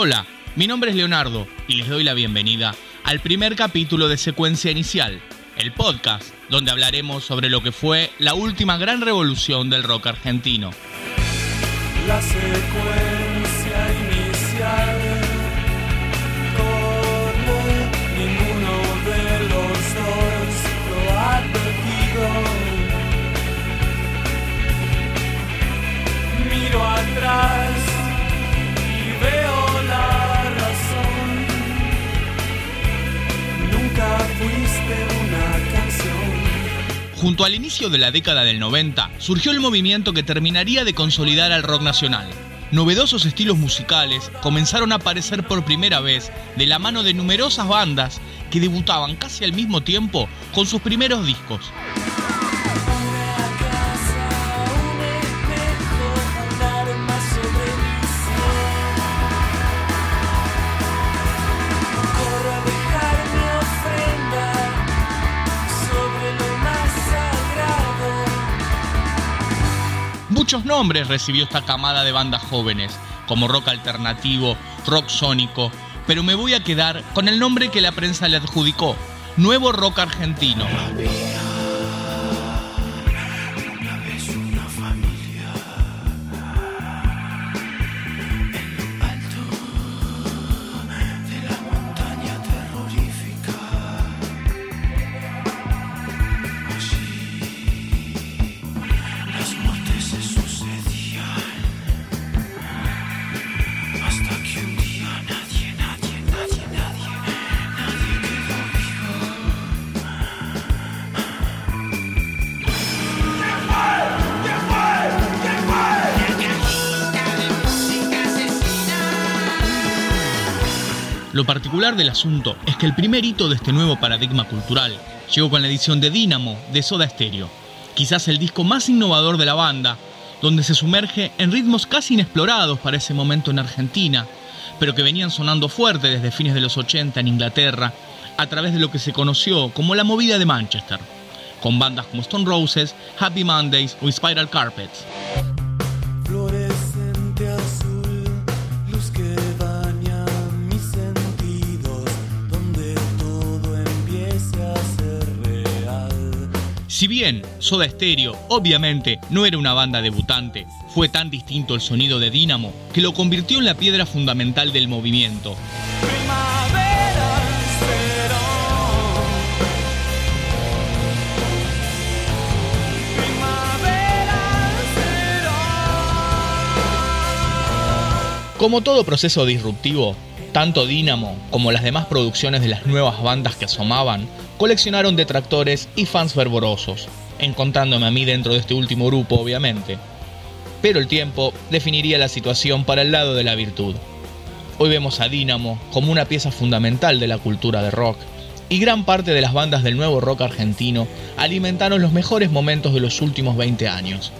Hola, mi nombre es Leonardo y les doy la bienvenida al primer capítulo de Secuencia Inicial, el podcast donde hablaremos sobre lo que fue la última gran revolución del rock argentino. La secuencia al inicio de la década del 90, surgió el movimiento que terminaría de consolidar al rock nacional. Novedosos estilos musicales comenzaron a aparecer por primera vez de la mano de numerosas bandas que debutaban casi al mismo tiempo con sus primeros discos. Muchos nombres recibió esta camada de bandas jóvenes, como rock alternativo, rock sónico, pero me voy a quedar con el nombre que la prensa le adjudicó, Nuevo Rock Argentino. Particular del asunto es que el primer hito de este nuevo paradigma cultural llegó con la edición de Dínamo de Soda Stereo, quizás el disco más innovador de la banda, donde se sumerge en ritmos casi inexplorados para ese momento en Argentina, pero que venían sonando fuerte desde fines de los 80 en Inglaterra, a través de lo que se conoció como la movida de Manchester, con bandas como Stone Roses, Happy Mondays o Spiral Carpets. Si bien Soda Stereo obviamente no era una banda debutante, fue tan distinto el sonido de Dynamo que lo convirtió en la piedra fundamental del movimiento. Como todo proceso disruptivo, tanto Dynamo como las demás producciones de las nuevas bandas que asomaban coleccionaron detractores y fans fervorosos, encontrándome a mí dentro de este último grupo obviamente. Pero el tiempo definiría la situación para el lado de la virtud. Hoy vemos a Dynamo como una pieza fundamental de la cultura de rock, y gran parte de las bandas del nuevo rock argentino alimentaron los mejores momentos de los últimos 20 años.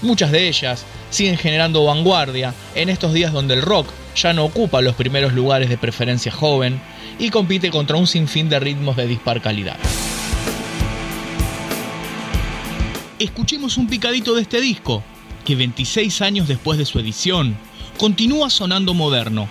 Muchas de ellas siguen generando vanguardia en estos días donde el rock ya no ocupa los primeros lugares de preferencia joven y compite contra un sinfín de ritmos de dispar calidad. Escuchemos un picadito de este disco, que 26 años después de su edición, continúa sonando moderno.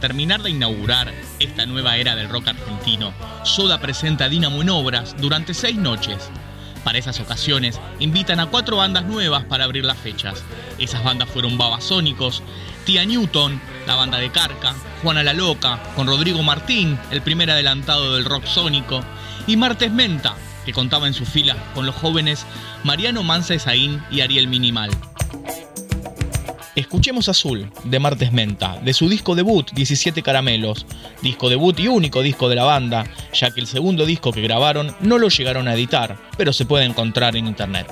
Terminar de inaugurar esta nueva era del rock argentino, Soda presenta a Dynamo en obras durante seis noches. Para esas ocasiones, invitan a cuatro bandas nuevas para abrir las fechas. Esas bandas fueron Babasónicos, Tía Newton, la banda de Carca, Juana la Loca, con Rodrigo Martín, el primer adelantado del rock sónico, y Martes Menta, que contaba en sus filas con los jóvenes Mariano Mansa Esaín y Ariel Minimal. Escuchemos Azul, de Martes Menta, de su disco debut 17 Caramelos, disco debut y único disco de la banda, ya que el segundo disco que grabaron no lo llegaron a editar, pero se puede encontrar en internet.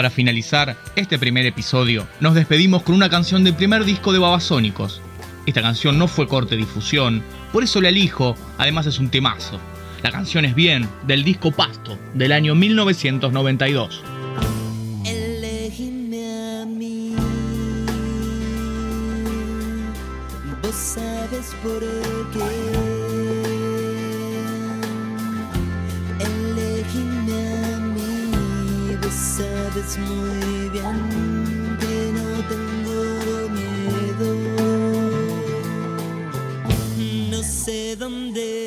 Para finalizar este primer episodio, nos despedimos con una canción del primer disco de Babasónicos. Esta canción no fue corte difusión, por eso la elijo, además es un temazo. La canción es bien, del disco Pasto, del año 1992. Elegime a mí, vos sabes por muy bien que no tengo miedo. No sé dónde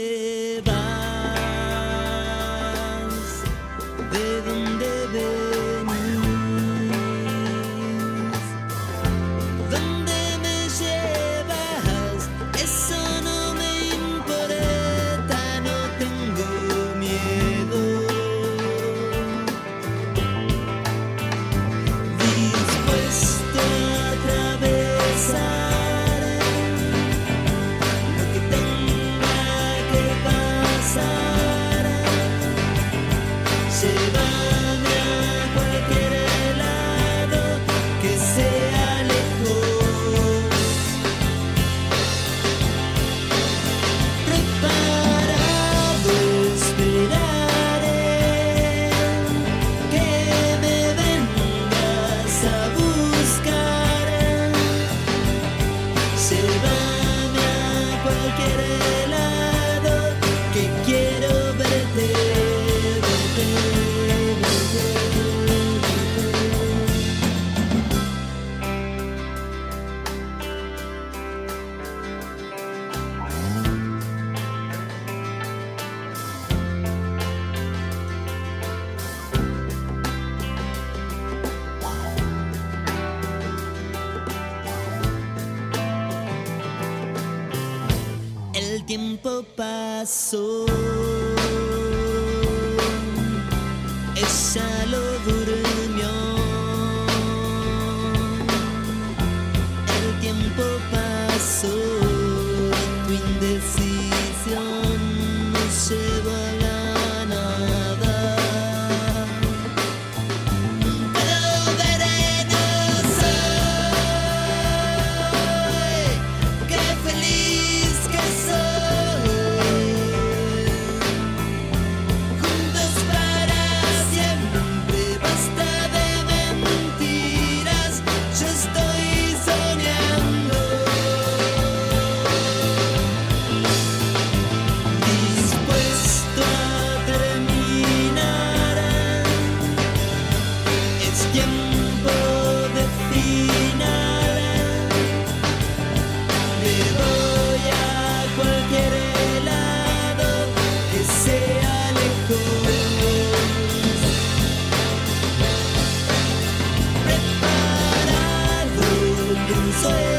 tiempo say